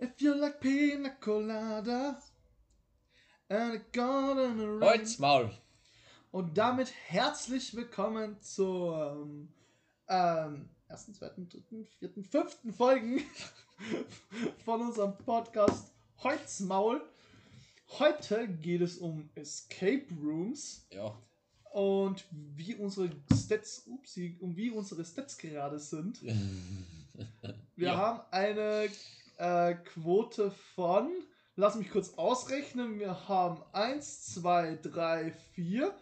If you like pina colada and a golden ring. Halt's Maul. Und damit herzlich willkommen zur ähm, ähm, ersten, zweiten, dritten, vierten, fünften Folgen von unserem Podcast Holzmaul. Heute geht es um Escape Rooms Ja. und wie unsere Stats, upsie, und wie unsere Stats gerade sind. Wir Ja. haben eine äh, Quote von, lass mich kurz ausrechnen, wir haben 1, 2, 3, 4,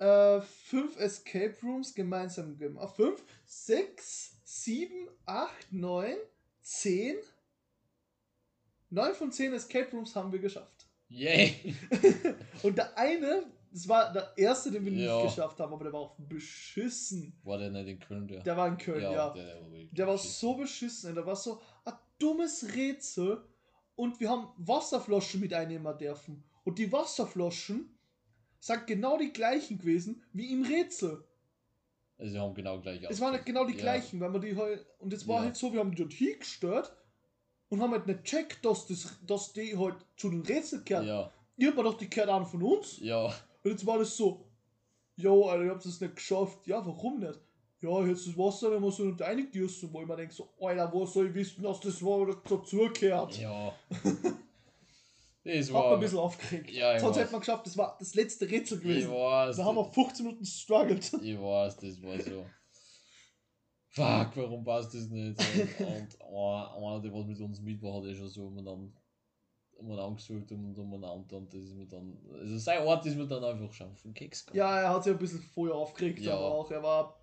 5 Escape Rooms gemeinsam gemacht. 5, 6, 7, 8, 9, 10. 9 von 10 Escape Rooms haben wir geschafft. Yay. Und der eine, das war der erste, den wir Ja. nicht geschafft haben, aber der war auch beschissen. War der nicht in Köln, der? Der war in Köln, ja. Der, der war, Der war so beschissen, der war so ein dummes Rätsel und wir haben Wasserflaschen mit einnehmen dürfen. Und die Wasserflaschen sind genau die gleichen gewesen wie im Rätsel. Also, sie haben genau gleich Es waren halt genau die Ja. gleichen, weil wir die halt, und es war Ja. halt so, wir haben die dort hingestellt und haben halt nicht checkt, dass, das, dass die halt zu den Rätsel gehört. Ja, Ihr habt mir doch die gehört an von uns. ja. Und jetzt war das so, jo, Alter, ihr habt es nicht geschafft. Ja, warum nicht? Ja, jetzt das Wasser nicht mehr so nicht eingedüsten, wo ich mir denke, so, Alter, wo soll ich wissen, dass das war oder dazugehört? Ja. Das Hat war. man ein bisschen aufgeregt. Ja, ich Sonst weiß. hätte man geschafft, das war das letzte Rätsel Ich gewesen. weiß. Da haben wir 15 Minuten struggled. Ich weiß, das war so. Fuck, warum passt das nicht? Und, und einer, einer, der was mit uns mit war, hat eh schon so umeinander, umeinander gesucht und umeinander und das ist mir dann. Also sein Ort ist mir dann einfach schon auf den Keks gegangen. Ja, er hat sich ein bisschen vorher aufgeregt, Ja. aber auch, er war,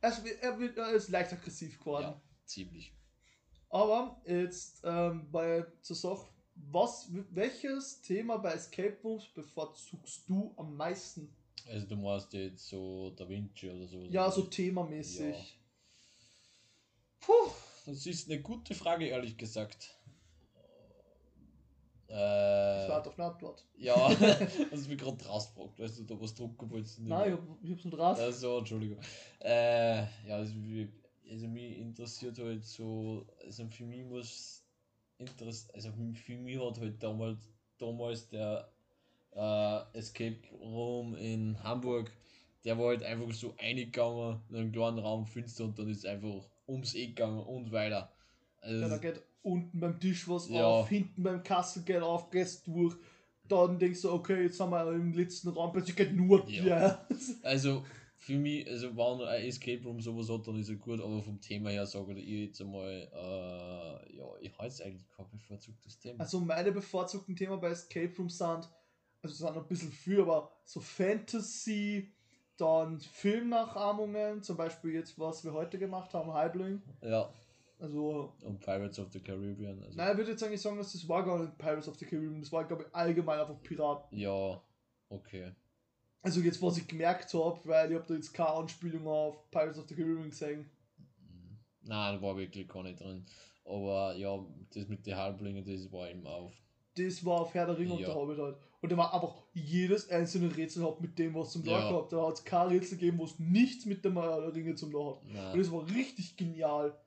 er ist, er, wird- er ist leicht aggressiv geworden. Ja, ziemlich. Aber jetzt ähm, bei zur Sache, was, welches Thema bei Escape Rooms bevorzugst du am meisten? Also du meinst jetzt so Da Vinci oder so. Ja, so themamäßig. Ja. Puh, das ist eine gute Frage, ehrlich gesagt. Ich Äh, warte auf eine Antwort. ja, hast du mich gerade rausgefragt, weißt du, da was du nicht Nein, ich, hab, ich hab's nicht raus. Also, Entschuldigung. Äh, ja, also, also mich interessiert halt so, also für mich muss interess also für mich hat halt damals, damals der äh, Escape Room in Hamburg, der war halt einfach so eingegangen in einen kleinen Raum finster und dann ist einfach ums Eck gegangen und weiter. Also, Ja, da geht unten beim Tisch was Ja. auf, hinten beim Kassel geht auf, gehst durch. Dann denkst du, okay, jetzt haben wir im letzten Raum, plötzlich geht nur Ja. ja. Also für mich, also wenn ein Escape Room sowas hat, dann ist er gut, aber vom Thema her sage ich jetzt einmal, äh, ja, ich habe jetzt eigentlich kein bevorzugtes Thema. Also meine bevorzugten Themen bei Escape Rooms sind, also es sind noch ein bisschen für, aber so Fantasy, dann Filmnachahmungen, zum Beispiel jetzt, was wir heute gemacht haben, Halbling. ja, Also, und Pirates of the Caribbean. Also, nein, ich würde jetzt eigentlich sagen, dass das war gar nicht Pirates of the Caribbean, das war, glaube ich, allgemein einfach Piraten. Ja, okay. Also jetzt, was ich gemerkt habe, weil ich habe da jetzt keine Anspielung auf Pirates of the Caribbean gesehen. Mhm. Nein, da war wirklich gar nicht drin. Aber ja, das mit den Halblingen, das war eben auf. Das war auf Herr der Ringe und Ja. der Hobbit halt. Und da war einfach jedes einzelne Rätsel hat mit dem was zum Tag Ja. gehabt. Da hat es kein Rätsel gegeben, wo es nichts mit dem Herr der Ringe zum Tag hat. Und das war richtig genial.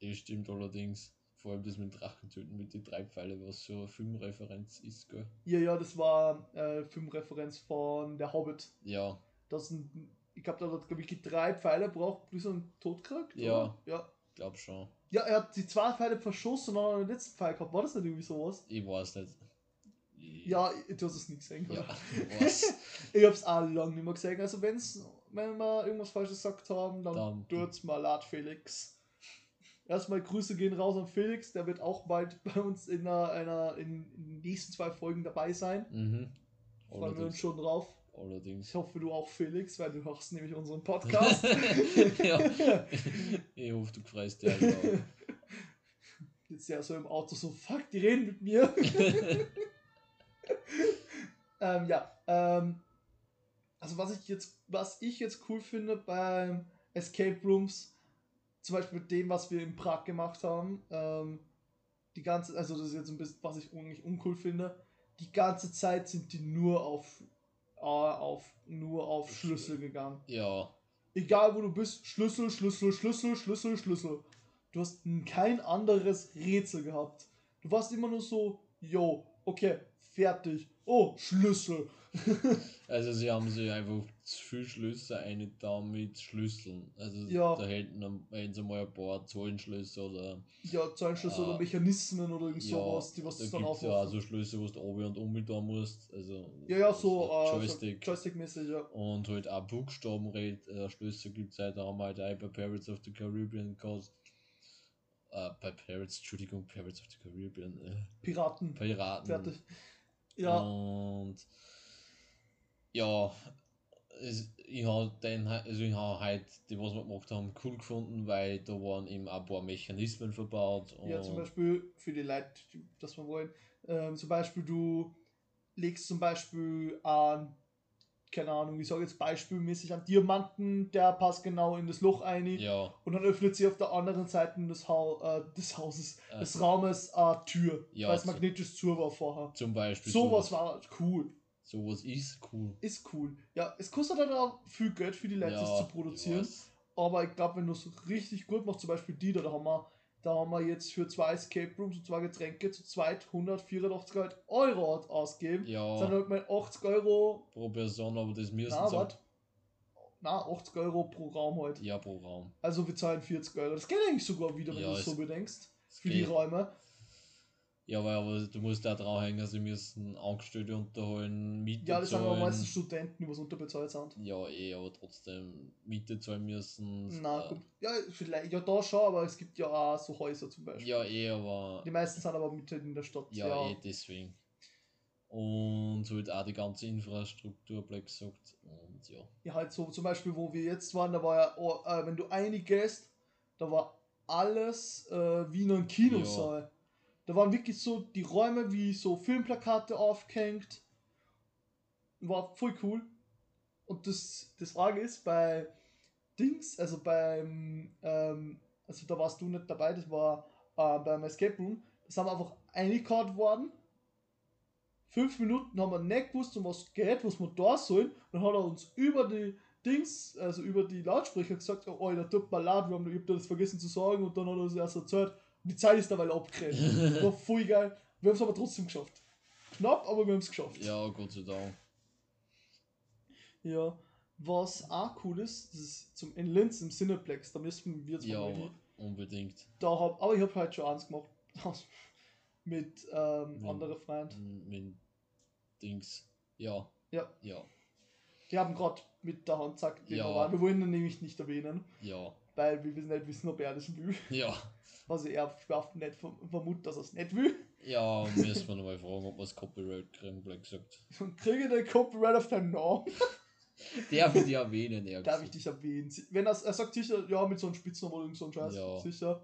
Das stimmt allerdings. Vor allem das mit Drachentöten mit den drei Pfeile, was so eine Filmreferenz ist, gell? Ja, ja, das war äh, Filmreferenz von der Hobbit. Ja, Das sind, ich glaube, da hat glaube ich drei Pfeile braucht, bis er einen Tod kriegt. Ja. oder? ja. glaub schon. Ja, er hat die zwei Pfeile verschossen und dann hat er den letzten Pfeil gehabt. War das nicht irgendwie sowas? Ich weiß nicht. Ich- Ja, du hast es nicht gesehen. ja. Ich hab's auch lange nicht mehr gesehen. Also wenn's, wenn wir irgendwas Falsches gesagt haben, dann, Dann- tut's mal leid, Felix. Erstmal Grüße gehen raus an Felix, der wird auch bald bei uns in einer, einer in, in den nächsten zwei Folgen dabei sein. Mhm. Freuen wir uns schon drauf. Allerdings. Ich hoffe, du auch, Felix, weil du hörst nämlich unseren Podcast. ja. Ich hoffe, du freust dich auch. Jetzt ja so im Auto so, fuck, die reden mit mir. ähm, ja, ähm, also was ich jetzt, was ich jetzt cool finde beim Escape Rooms, zum Beispiel mit dem, was wir in Prag gemacht haben, ähm, die ganze, also das ist jetzt ein bisschen, was ich eigentlich uncool finde, die ganze Zeit sind die nur auf, äh, auf nur auf Schlüssel gegangen. Ja, Egal wo du bist, Schlüssel, Schlüssel, Schlüssel, Schlüssel, Schlüssel. Du hast kein anderes Rätsel gehabt. Du warst immer nur so, yo, okay, fertig. Oh, Schlüssel. Also sie haben sich einfach zu viel Schlüssel eingetan mit Schlüsseln. Also Ja. da hätten, hätten sie mal ein paar Zahlenschlüssel oder Ja, Zahlenschlüssel Ah. oder Mechanismen oder irgend ja, sowas, die was da dann gibt's ja auch aufmachen. so Schlüssel, wo du oben und um da musst. Also Ja, ja, so, äh, so Joystick. Joystick-mäßig, ja. Und halt auch Buchstabenred, äh, Schlüssel gibt es halt, da haben wir halt auch bei Pirates of the Caribbean gehabt. Äh, bei Pirates, Entschuldigung, Pirates of the Caribbean. Äh, Piraten. Piraten. Fertig. Ja, Und ja, ich habe den, also ich habe halt die, was wir gemacht haben, cool gefunden, weil da waren eben auch ein paar Mechanismen verbaut. Und ja, zum Beispiel für die Leute, die das wir wollen. Ähm, zum Beispiel, du legst zum Beispiel an, keine Ahnung, ich sage jetzt beispielmäßig an Diamanten, der passt genau in das Loch ein. Ja, Und dann öffnet sie auf der anderen Seite des, Hau äh, des Hauses, Äh, des Raumes eine Tür, ja, weil es magnetisch zu war vorher. zum Beispiel. Sowas war cool. Sowas ist cool. Ist cool. Ja, es kostet halt auch viel Geld für die Leute, das zu ich produzieren. weiß. Aber ich glaube, wenn du es richtig gut machst, zum Beispiel die da, da haben wir, da haben wir jetzt für zwei Escape Rooms und zwei Getränke zu zweit 184 halt Euro ausgegeben. Das sind Ja, halt mal 80 Euro. pro Person, aber das müssen Na, warte. Na, 80 Euro pro Raum halt. Ja, pro Raum. Also wir zahlen 40 Euro. Das geht eigentlich sogar wieder, wenn Ja, du es so bedenkst. Für die geht. Räume. Ja, weil aber du musst da dranhängen, sie müssen Angestellte unterholen, Miete Ja, das sind aber zahlen. meistens Studenten, die was unterbezahlt sind. Ja, eh, aber trotzdem Miete zahlen müssen. Na äh, gut. Ja, vielleicht, ja, da schon, aber es gibt ja auch so Häuser zum Beispiel. Ja, eh, aber. Die meisten sind aber mitten in der Stadt. Ja, eh, deswegen. Und halt auch die ganze Infrastruktur, blöd gesagt. Und ja. Ja, halt so zum Beispiel, wo wir jetzt waren, da war ja, oh, äh, wenn du eingehst, da war alles äh, wie in einem Kinosaal. Da waren wirklich so die Räume wie so Filmplakate aufgehängt. War voll cool. Und das, das Frage ist, bei Dings, also beim, ähm, also da warst du nicht dabei, das war äh, beim Escape Room, das haben wir einfach eingekaut worden. Fünf Minuten haben wir nicht gewusst, um was geht, was wir da sollen. Dann hat er uns über die Dings, also über die Lautsprecher gesagt, oh, Alter, tut mir leid, wir haben, ich hab das vergessen zu sagen und dann hat er uns erst erzählt. Die Zeit ist dabei abgerannt. War voll geil. Wir haben es aber trotzdem geschafft. Knapp, aber wir haben es geschafft. Ja, Gott sei Dank. Ja. Was auch cool ist, das ist zum in Linz im Cineplex, da müssen wir zwar Ja, mal unbedingt. Da hab, aber ich habe halt schon eins gemacht. Mit ähm, Mit- anderen Freunden. Mit, mit Dings. Ja. Ja. Ja. Die haben gerade mit der Hand gesagt, Ja. wir waren. Wir wollen ihn nämlich nicht erwähnen, Ja. Weil wir nicht wissen, ob er das will. Ja. Was ich eher schwer nicht verm- vermute, dass er es nicht will. Ja, müssen wir nochmal fragen, ob wir das Copyright kriegen, blöd gesagt. Und kriege den Copyright auf deinen Namen. Darf ich die erwähnen, er Darf ich dich erwähnen? Wenn er, er sagt sicher, ja, mit so einem Spitznamen oder so einem Scheiß, Ja. sicher.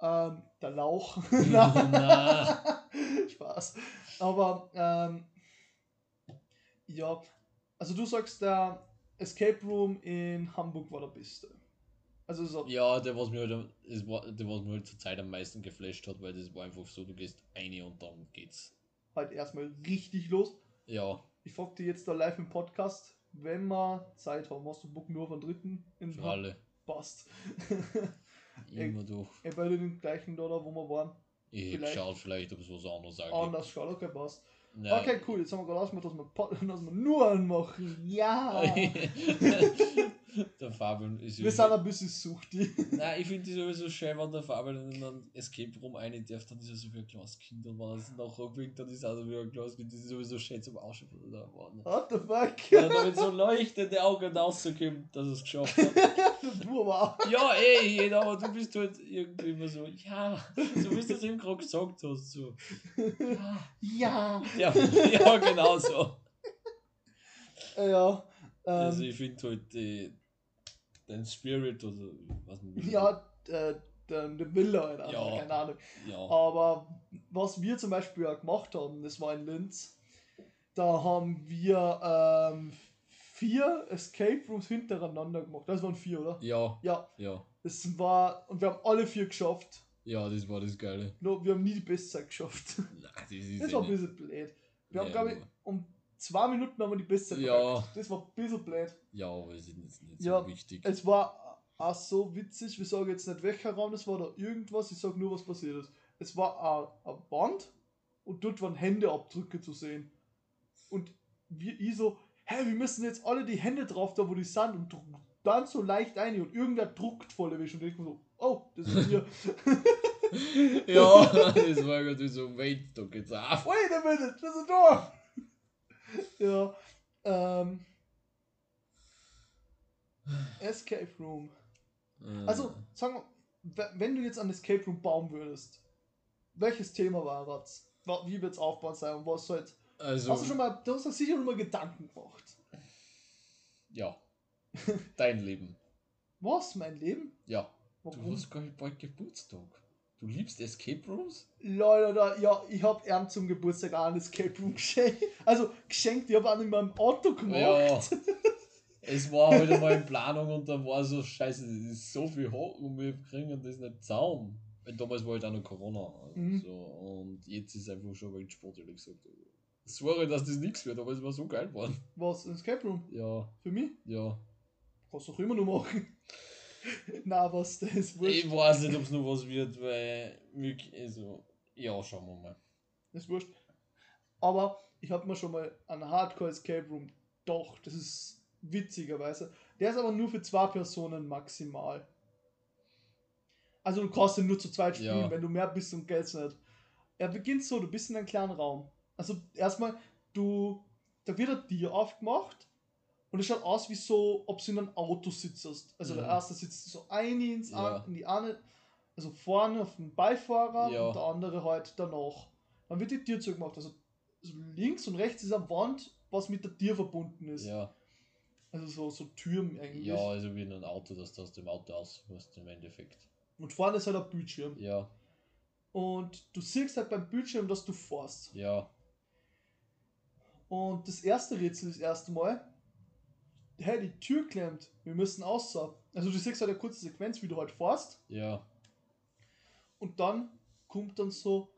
Ähm, der Lauch. Na. Spaß. Aber, ähm, ja, also du sagst, der Escape Room in Hamburg war der beste. Also so, Ja, der was mir halt, das war, der was mir halt zur Zeit am meisten geflasht hat, weil das war einfach so, du gehst eine und dann geht's. halt erstmal richtig los. Ja, Ich frag dich jetzt da live im Podcast, wenn wir Zeit haben, hast du Bock nur den dritten in für alle. Passt. Immer durch. Ey, bei den gleichen da, wo wir waren. Ich vielleicht- geschaut, vielleicht, ob es was anderes gibt. Anders schaut, okay, passt. Ja. Okay, cool, jetzt haben wir gerade ausgemacht, dass wir, dass wir nur anmachen. Ja! der Fabian ist wir sind ein bisschen suchtig. Nein, ich finde die sowieso schön, wenn der Fabian in einen Escape Room rein darf, dann ist er so wie ein kleines Kind und wenn er es nachher bringt, dann ist er so wie ein kleines Kind. Das ist sowieso schön zum Ausschauen. Waren. What the fuck? Ja, damit so leuchtende Augen rauskommt, dass er es geschafft hat. du aber auch. Ja, eh, jeder, aber du bist halt irgendwie immer so, ja, so wie du es eben gerade gesagt hast. So. Ja, Ja. ja, ja genau so. Ja. Also Ähm, ich finde halt die, den Spirit oder was ja, äh, der, der Wille, Alter. Ja. Keine Ahnung. ja. Aber was wir zum Beispiel ja gemacht haben, das war in Linz, da haben wir ähm, vier Escape Rooms hintereinander gemacht. Das waren vier, oder? Ja, Ja, ja, das war, und wir haben alle vier geschafft. ja, das war das Geile. Nur wir haben nie die Bestzeit geschafft. Nein, das ist Das eh war ein bisschen blöd. Wir haben, Ja, glaube ich, um zwei Minuten haben wir die Bestzeit Ja. Das war ein bisschen blöd. Ja, aber es ist jetzt nicht Ja, so wichtig. Es war auch so witzig, wir sagen jetzt nicht welcher Raum das war oder irgendwas, ich sag nur, was passiert ist. es war eine Wand und dort waren Händeabdrücke zu sehen. Und wir, ich so, hä, wir müssen jetzt alle die Hände drauf, da wo die sind und dann so leicht ein und irgendwer druckt voll erwischt und ich so, oh, das ist hier. ja, das war irgendwie so, wait, da geht's auf. Wait a minute, das ist da. ja, ähm. Escape Room. Also, sagen wir, wenn du jetzt an Escape Room bauen würdest, welches Thema war das? Wie wird es aufbauen sein und was soll also, Hast du schon mal, du hast dir sicher schon mal Gedanken gemacht. Ja. Dein Leben. Was? Mein Leben? Ja. Warum? Du hast gar nicht bald Geburtstag. Du liebst Escape Rooms? Leute, ja, ich hab ihm zum Geburtstag auch ein Escape Room geschenkt. Also geschenkt, ich hab auch in meinem Auto gemacht. Ja. es war halt einmal in Planung und dann war so, scheiße, das ist so viel hoch und wir kriegen das nicht zaum. Weil damals war halt auch noch Corona. Mhm. So, und jetzt ist einfach schon Weltsport, ehrlich gesagt. Sorry, dass das nichts wird, aber es war so geil geworden. Was? Ein Escape Room? Ja. Für mich? Ja. Kannst du auch immer noch machen. Na, was, das ist wurscht. Ich weiß nicht, ob es noch was wird, weil. Also, ja, schauen wir mal. Das ist wurscht. Aber ich habe mir schon mal einen Hardcore Escape Room. Doch, das ist witzigerweise. Der ist aber nur für zwei Personen maximal. Also du kannst ihn nur zu zweit spielen, ja. wenn du mehr bist und Geld nicht. Er beginnt so, du bist in einem kleinen Raum. Also erstmal, du, da wird ein Tier aufgemacht und es schaut aus wie so, ob du in einem Auto sitzt. Also ja. der erste sitzt so ein ins ja. in die eine, also vorne auf dem Beifahrer ja. und der andere halt danach. Dann wird die Tür zugemacht. Also, also links und rechts ist eine Wand, was mit der Tür verbunden ist. Ja. Also so, so Türen eigentlich. Ja, also wie in einem Auto, dass du aus dem Auto aus musst im Endeffekt. Und vorne ist halt ein Bildschirm. Ja. Und du siehst halt beim Bildschirm, dass du fährst. Ja. Und das erste Rätsel das erste Mal, hey, die Tür klemmt, wir müssen außer. Also du siehst halt eine kurze Sequenz, wie du halt fährst. Ja. Und dann kommt dann so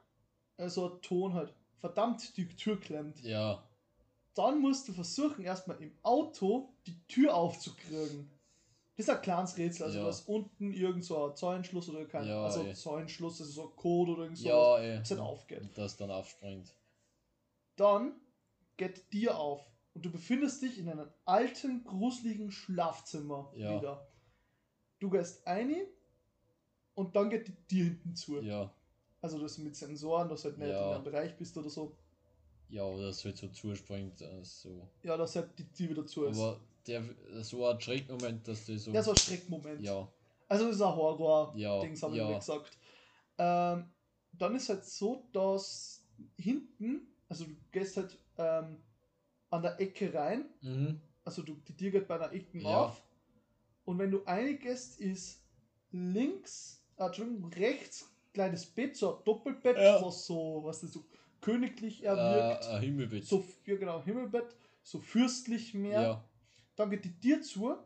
also ein Ton halt, verdammt, die Tür klemmt. Ja. Dann musst du versuchen, erstmal im Auto die Tür aufzukriegen. Das ist ein kleines Rätsel, also ja. da ist unten irgend so ein Zäunschluss oder kein, ja, also ey. Zäunschluss, also so ein Code oder irgend so, ja, ey. das halt aufgeht. Und das dann aufspringt. Dann geht dir auf und du befindest dich in einem alten, gruseligen Schlafzimmer ja. wieder. Du gehst ein und dann geht die Tür hinten zu. Ja. Also das mit Sensoren, dass du halt nicht ja. in einem Bereich bist oder so. Ja, oder dass halt so zuspringt. Also. Ja, dass halt die Tür wieder zu ist. Aber der, so ein Schreckmoment, dass du so. Ja, so ein Schreckmoment. Ja. Also das ist ein Horror-Dings, ja, haben wir ja. gesagt. Ähm, dann ist halt so, dass hinten, also du gehst halt ähm, an der Ecke rein. Mhm. Also du, die Tür geht bei einer Ecke ja. auf. Und wenn du eingehst, ist links, äh, Entschuldigung, rechts kleines Bett, so ein Doppelbett, ja. was so, was das so königlich erwirkt. Äh, ein Himmelbett. So, ja genau, Himmelbett, so fürstlich mehr. Ja. Dann geht die Tür zu.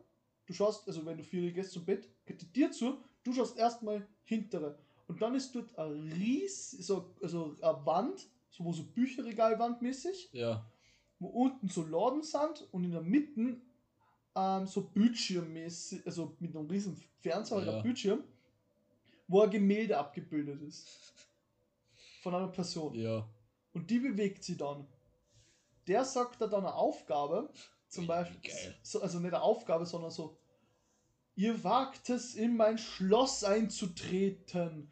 Du schaust, also wenn du vier gehst zum Bett, geht die Tür zu. Du schaust erstmal hintere. Und dann ist dort ein Ries, so, also eine Wand, so, wo so Bücherregalwandmäßig. Ja. Wo unten so Laden sind und in der Mitte ähm, so Bildschirmmäßig, also mit einem riesen Fernseher ja. oder Bildschirm, wo ein Gemälde abgebildet ist. Von einer Person. Ja. Und die bewegt sie dann. Der sagt da dann eine Aufgabe, zum Wie Beispiel, so, also nicht eine Aufgabe, sondern so, ihr wagt es, in mein Schloss einzutreten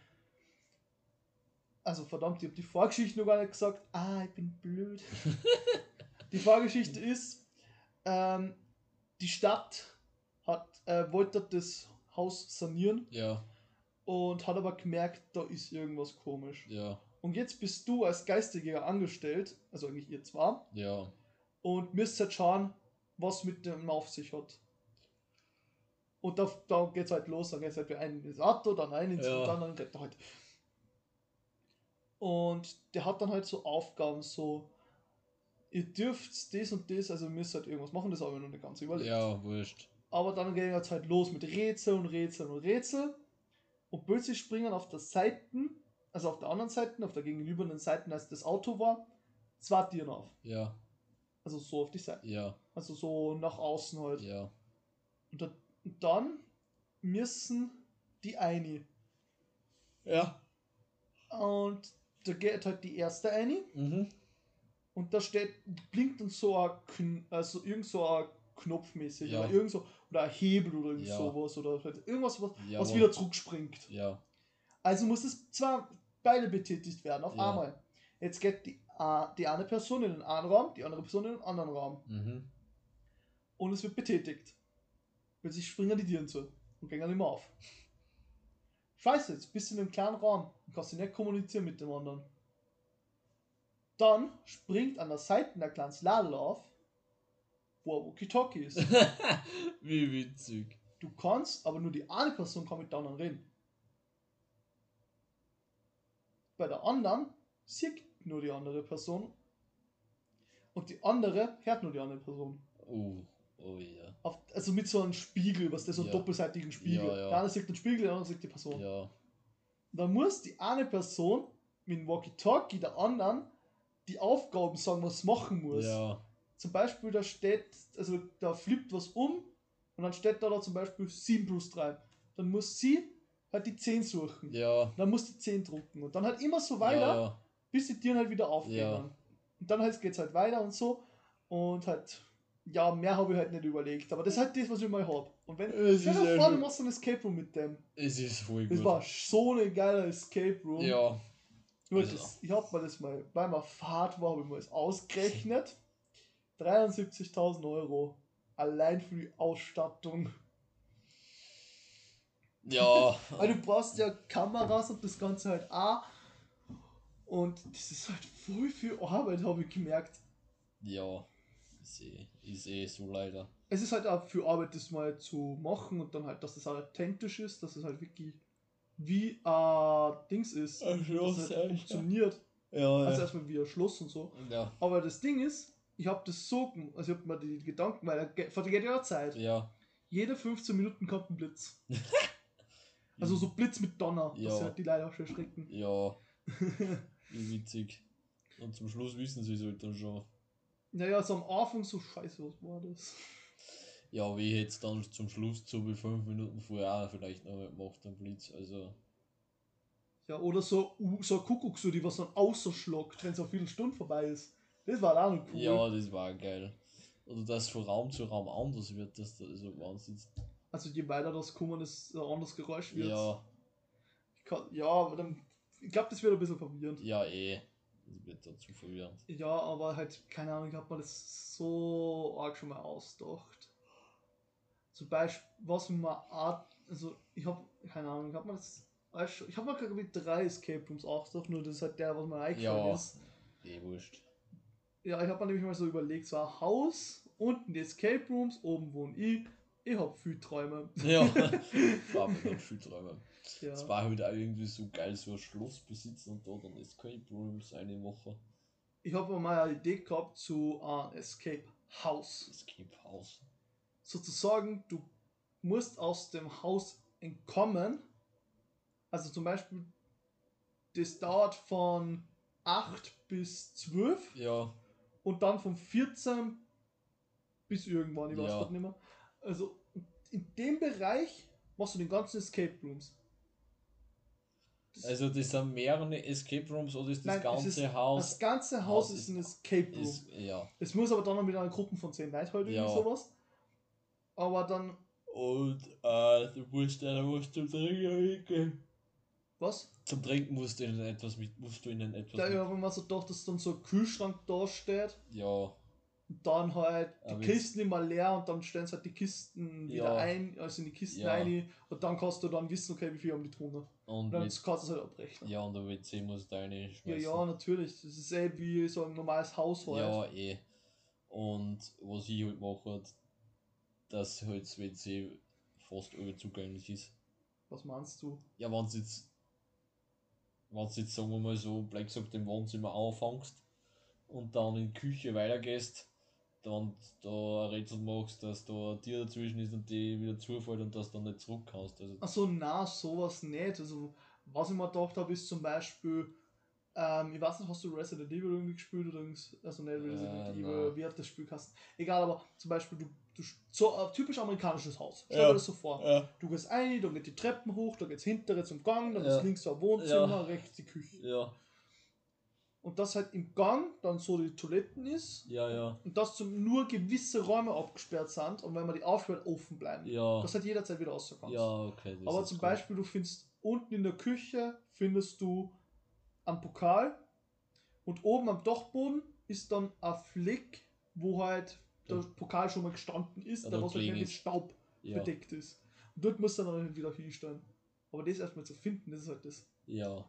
also verdammt, ich habe die Vorgeschichte noch gar nicht gesagt. Ah, ich bin blöd. die Vorgeschichte ist, ähm, die Stadt hat, äh, wollte das Haus sanieren. Ja. Und hat aber gemerkt, da ist irgendwas komisch. Ja. Und jetzt bist du als Geistiger angestellt, also eigentlich ihr zwar. Ja. Und müsst halt schauen, was mit dem auf sich hat. Und da, da es halt los, dann geht es halt wie ein ins Auto, dann ein ins ja. und dann, dann er halt. Und der hat dann halt so Aufgaben, so, ihr dürft das und das, also müsst halt irgendwas machen, das habe ich noch nicht ganz überlegt. Ja, wurscht. Aber dann geht es halt los mit Rätsel und Rätsel und Rätsel. Und plötzlich springen auf der Seite, also auf der anderen Seite, auf der gegenüberliegenden Seite, als das Auto war, zwei Tiere auf. Ja. Also so auf die Seite. Ja. Also so nach außen halt. Ja. Und, da, und dann müssen die eine Ja Und da geht halt die erste eine Mhm. Und da steht, blinkt dann so ein, also irgend so ein Knopfmäßig Ja. oder irgend so, oder ein Hebel oder irgend Ja. sowas oder halt irgendwas, was, Ja, was wieder zurückspringt. Ja. Also muss es zwar beide betätigt werden auf einmal. Jetzt geht die, die eine Person in den einen Raum, die andere Person in den anderen Raum Mhm. und es wird betätigt. Plötzlich springen die Tieren zu und gehen nicht mehr auf. Scheiße, jetzt bist du in einem kleinen Raum und kannst du nicht kommunizieren mit dem anderen. Dann springt an der Seite der kleinen Ladel auf, wo ein Walkie-Talkie ist. Wie witzig. Du kannst, aber nur die eine Person kann mit der anderen reden. Bei der anderen sieht nur die andere Person und die andere hört nur die andere Person. Oh, oh ja. Auf, also mit so einem Spiegel, was der so einen Ja. doppelseitigen Spiegel. Ja, ja. Der eine sieht den Spiegel, der andere sieht die Person. Ja. Da muss die eine Person mit dem Walkie-Talkie der anderen die Aufgaben sagen, was machen muss. Ja. Zum Beispiel, da steht, also da flippt was um und dann steht da, da zum Beispiel 7 plus 3. Dann muss sie halt die 10 suchen. Ja. Dann muss die 10 drucken und dann halt immer so weiter, Ja, bis die Tieren halt wieder aufgehen. Ja. Und dann halt geht's halt weiter und so. Und halt, ja, mehr habe ich halt nicht überlegt. Aber das ist halt das, was ich mal hab. Und wenn, Es stell dir vor, du machst ein Escape Room mit dem. es ist voll Das gut. war so ein geiler Escape Room. Ja. Also- das, ich hab mir das mal, bei meiner Fahrt war, habe ich mir das ausgerechnet. 73.000 Euro. Allein für die Ausstattung. Ja. Weil du brauchst ja Kameras und das Ganze halt auch. Und das ist halt voll viel Arbeit, habe ich gemerkt. Ja. Ist eh, ist eh so leider. Es ist halt auch viel Arbeit, das mal zu machen und dann halt, dass das halt authentisch ist, dass es halt wirklich wie ein Dings ist. Es ja, halt funktioniert. Ja, Also erstmal wie ein Schloss und so. ja. Aber das Ding ist, ich habe das so, gem- also ich habe mir die Gedanken, weil ge- vergeht ja Zeit. Ja. Jede 15 Minuten kommt ein Blitz. Also so Blitz mit Donner, Ja. dass halt die Leute auch schon schrecken. Ja. Wie witzig. Und zum Schluss wissen sie es halt dann schon. Naja, so am Anfang so scheiße, was war das? Ja, wie jetzt dann zum Schluss so wie fünf Minuten vorher auch vielleicht noch mal gemacht am Blitz. Also. Ja, oder so, uh, so ein Kuckuck, so die was dann außerschlagt, wenn so eine Viertelstunde vorbei ist. Das war auch noch cool. Ja, das war geil. Oder dass von Raum zu Raum anders wird, dass da also Wahnsinn. Also je weiter das kommen, desto ein anderes Geräusch wird. Ja, Ich kann, ja, aber dann, ich glaube, das wird ein bisschen verwirrend. ja eh. Das wird dazu verwirrend. Ja, aber halt, keine Ahnung, ich habe mir das so arg schon mal ausgedacht. Zum Beispiel, was mir Art, also ich habe, keine Ahnung, ich habe mir das, ich habe mir glaube ich drei Escape Rooms ausgedacht, nur das ist halt der, was mir eingefallen Ja. ist. Eh wurscht. Ja, ich habe mir nämlich mal so überlegt, so ein Haus, unten die Escape Rooms, oben wohne ich, ich habe viel Träume. Ja, mir dann viel Träume. Ja. Es war halt auch irgendwie so geil, so ein Schloss besitzen und da dann Escape Rooms eine Woche. Ich habe mir mal eine Idee gehabt zu einem Escape House. Escape House. Sozusagen, du musst aus dem Haus entkommen. Also zum Beispiel, das dauert von 8 bis 12 Ja, und dann von 14 bis irgendwann, ich weiß Ja. grad nicht mehr. Also in dem Bereich machst du den ganzen Escape Rooms. Das, also das sind mehrere Escape Rooms oder ist das Nein, ganze ist- Haus? das ganze Haus Haus ist ist- ein Escape Room. Ist, ja. es muss aber dann noch mit einer Gruppe von 10 Leuten halt irgendwie Ja. sowas. Aber dann, Und äh, du musst dann was zum Trinken mitgeben. was? Zum Trinken musst du ihnen etwas mit, musst du ihnen etwas Da mit. ich mir so gedacht, dass dann so ein Kühlschrank da steht Ja, und dann halt die Aber Kisten immer leer und dann stellen sie halt die Kisten wieder Ja. ein, also in die Kisten Ja. rein und dann kannst du dann wissen, okay, wie viel haben die getrunken. und Und dann kannst du es halt abrechnen. ja, und der WC musst du eine Ja, schmeißen. ja, natürlich. Das ist eh wie so ein normales Haushalt. Ja, eh. Und was ich halt mache, dass halt das WC fast über zugänglich ist. Was meinst du? Ja, wenn du jetzt, wenn jetzt, sagen wir mal so, Black gesagt, im Wohnzimmer anfängst und dann in die Küche weitergehst, dann da ein Rätsel machst, dass da ein Tier dazwischen ist und die wieder zufällt und dass du dann nicht zurück kannst. Also, Achso, na, sowas nicht. Also, was ich mir gedacht habe, ist zum Beispiel, Ähm, ich weiß nicht, hast du Resident Evil irgendwie gespielt oder irgendwas? Also nicht Resident Äh, Evil, nein. wie hat das Spiel geheißen? Egal, aber zum Beispiel, du, du so ein typisch amerikanisches Haus. Stell Ja. dir das so vor. Ja. Du gehst ein, dann geht die Treppen hoch, dann geht's hintere zum Gang, dann Ja. ist links ein Wohnzimmer, rechts die Küche. Und dass halt im Gang dann so die Toiletten ist und dass zum nur gewisse Räume abgesperrt sind und wenn man die aufhört, offen bleiben. Das halt jederzeit wieder raus kannst. Ja, okay. das Aber zum cool. Beispiel, du findest unten in der Küche findest du einen Pokal und oben am Dachboden ist dann ein Fleck, wo halt der Ja. Pokal schon mal gestanden ist, Ja, der da was halt mit ist. Staub Ja. bedeckt ist. Und dort musst du dann halt wieder hinstellen. Aber das erstmal zu finden, das ist halt das. Ja.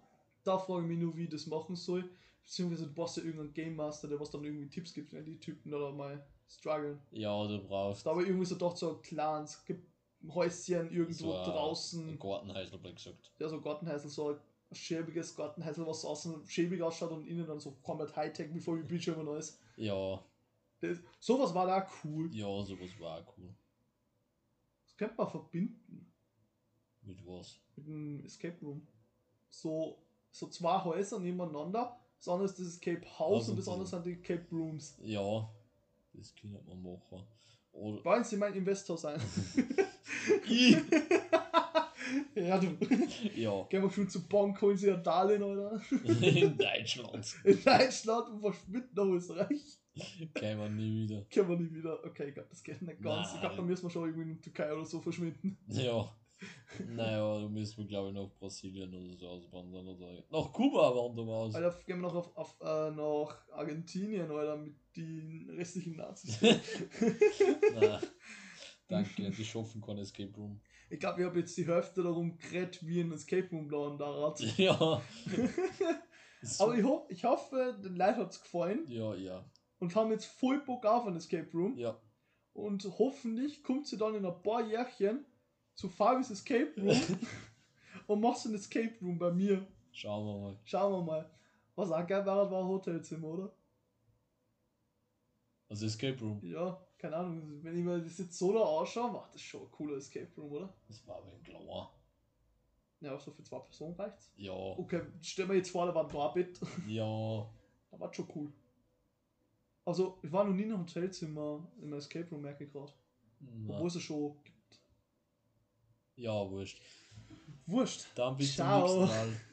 Da frage ich mich nur, wie ich das machen soll. Beziehungsweise du brauchst ja irgendeinen Game Master, der was dann irgendwie Tipps gibt, wenn die Typen da mal strugglen. Ja, du brauchst Da aber irgendwie so doch so ein kleines Ge- Häuschen irgendwo so draußen. ein Gartenhäusl, blöd gesagt. ja, so Gartenhäusl, so ein schäbiges Gartenhäusl, was außen schäbig ausschaut und innen dann so komplett Hightech mit voll Bildschirm und alles. Ja, Das, sowas war da cool. ja, sowas war cool. Das könnte man verbinden Mit was? mit einem Escape Room. So, so zwei Häuser nebeneinander. Das eine ist das Escape House Also und das andere sind die Escape Rooms. Ja, das könnte man machen. Oder. Wollen Sie mein Investor sein? Ich? ja, du. ja, Gehen wir schon zu Bank, holen Sie ein Darlehen, oder? in Deutschland. In Deutschland und verschwinden nach Österreich. Kämen wir nie wieder. Können wir nicht wieder. Okay, ich glaube, das geht nicht ganz. Ich glaube, da Nein. müssen wir schon irgendwie in die Türkei oder so verschwinden. Ja. Naja, da müssen wir glaube ich nach Brasilien oder so auswandern oder nach Kuba wandern wir aus. Alter, gehen wir noch auf, auf, äh, nach Argentinien, Alter, mit den restlichen Nazis. Nein. Danke, die schaffen kein Escape Room. ich glaube, ich habe jetzt die Hälfte darum geredet, wie ein Escape Room da da hat. Ja. Aber ich, ho ich hoffe, den Leuten hat es gefallen Ja, ja. Und haben jetzt voll Bock auf ein Escape Room. Ja. Und hoffentlich kommt sie dann in ein paar Jährchen zu Fabis Escape Room und macht ein Escape Room bei mir. Schauen wir mal. Schauen wir mal. Was auch geil war, war ein Hotelzimmer, oder? Also Escape Room. Ja, keine Ahnung. Wenn ich mir das jetzt so da anschaue, macht das schon ein cooler Escape Room, oder? Das war aber ein Klauer. Ja, so für zwei Personen reicht's. Ja. Okay, stell mir jetzt vor, da war ein Darbett. Ja. Da war schon cool. Also, ich war noch nie in einem Hotelzimmer im Escape Room, merke ich gerade. Obwohl es es schon gibt. Ja, wurscht. Wurscht. Dann bis Ciao. zum nächsten Mal.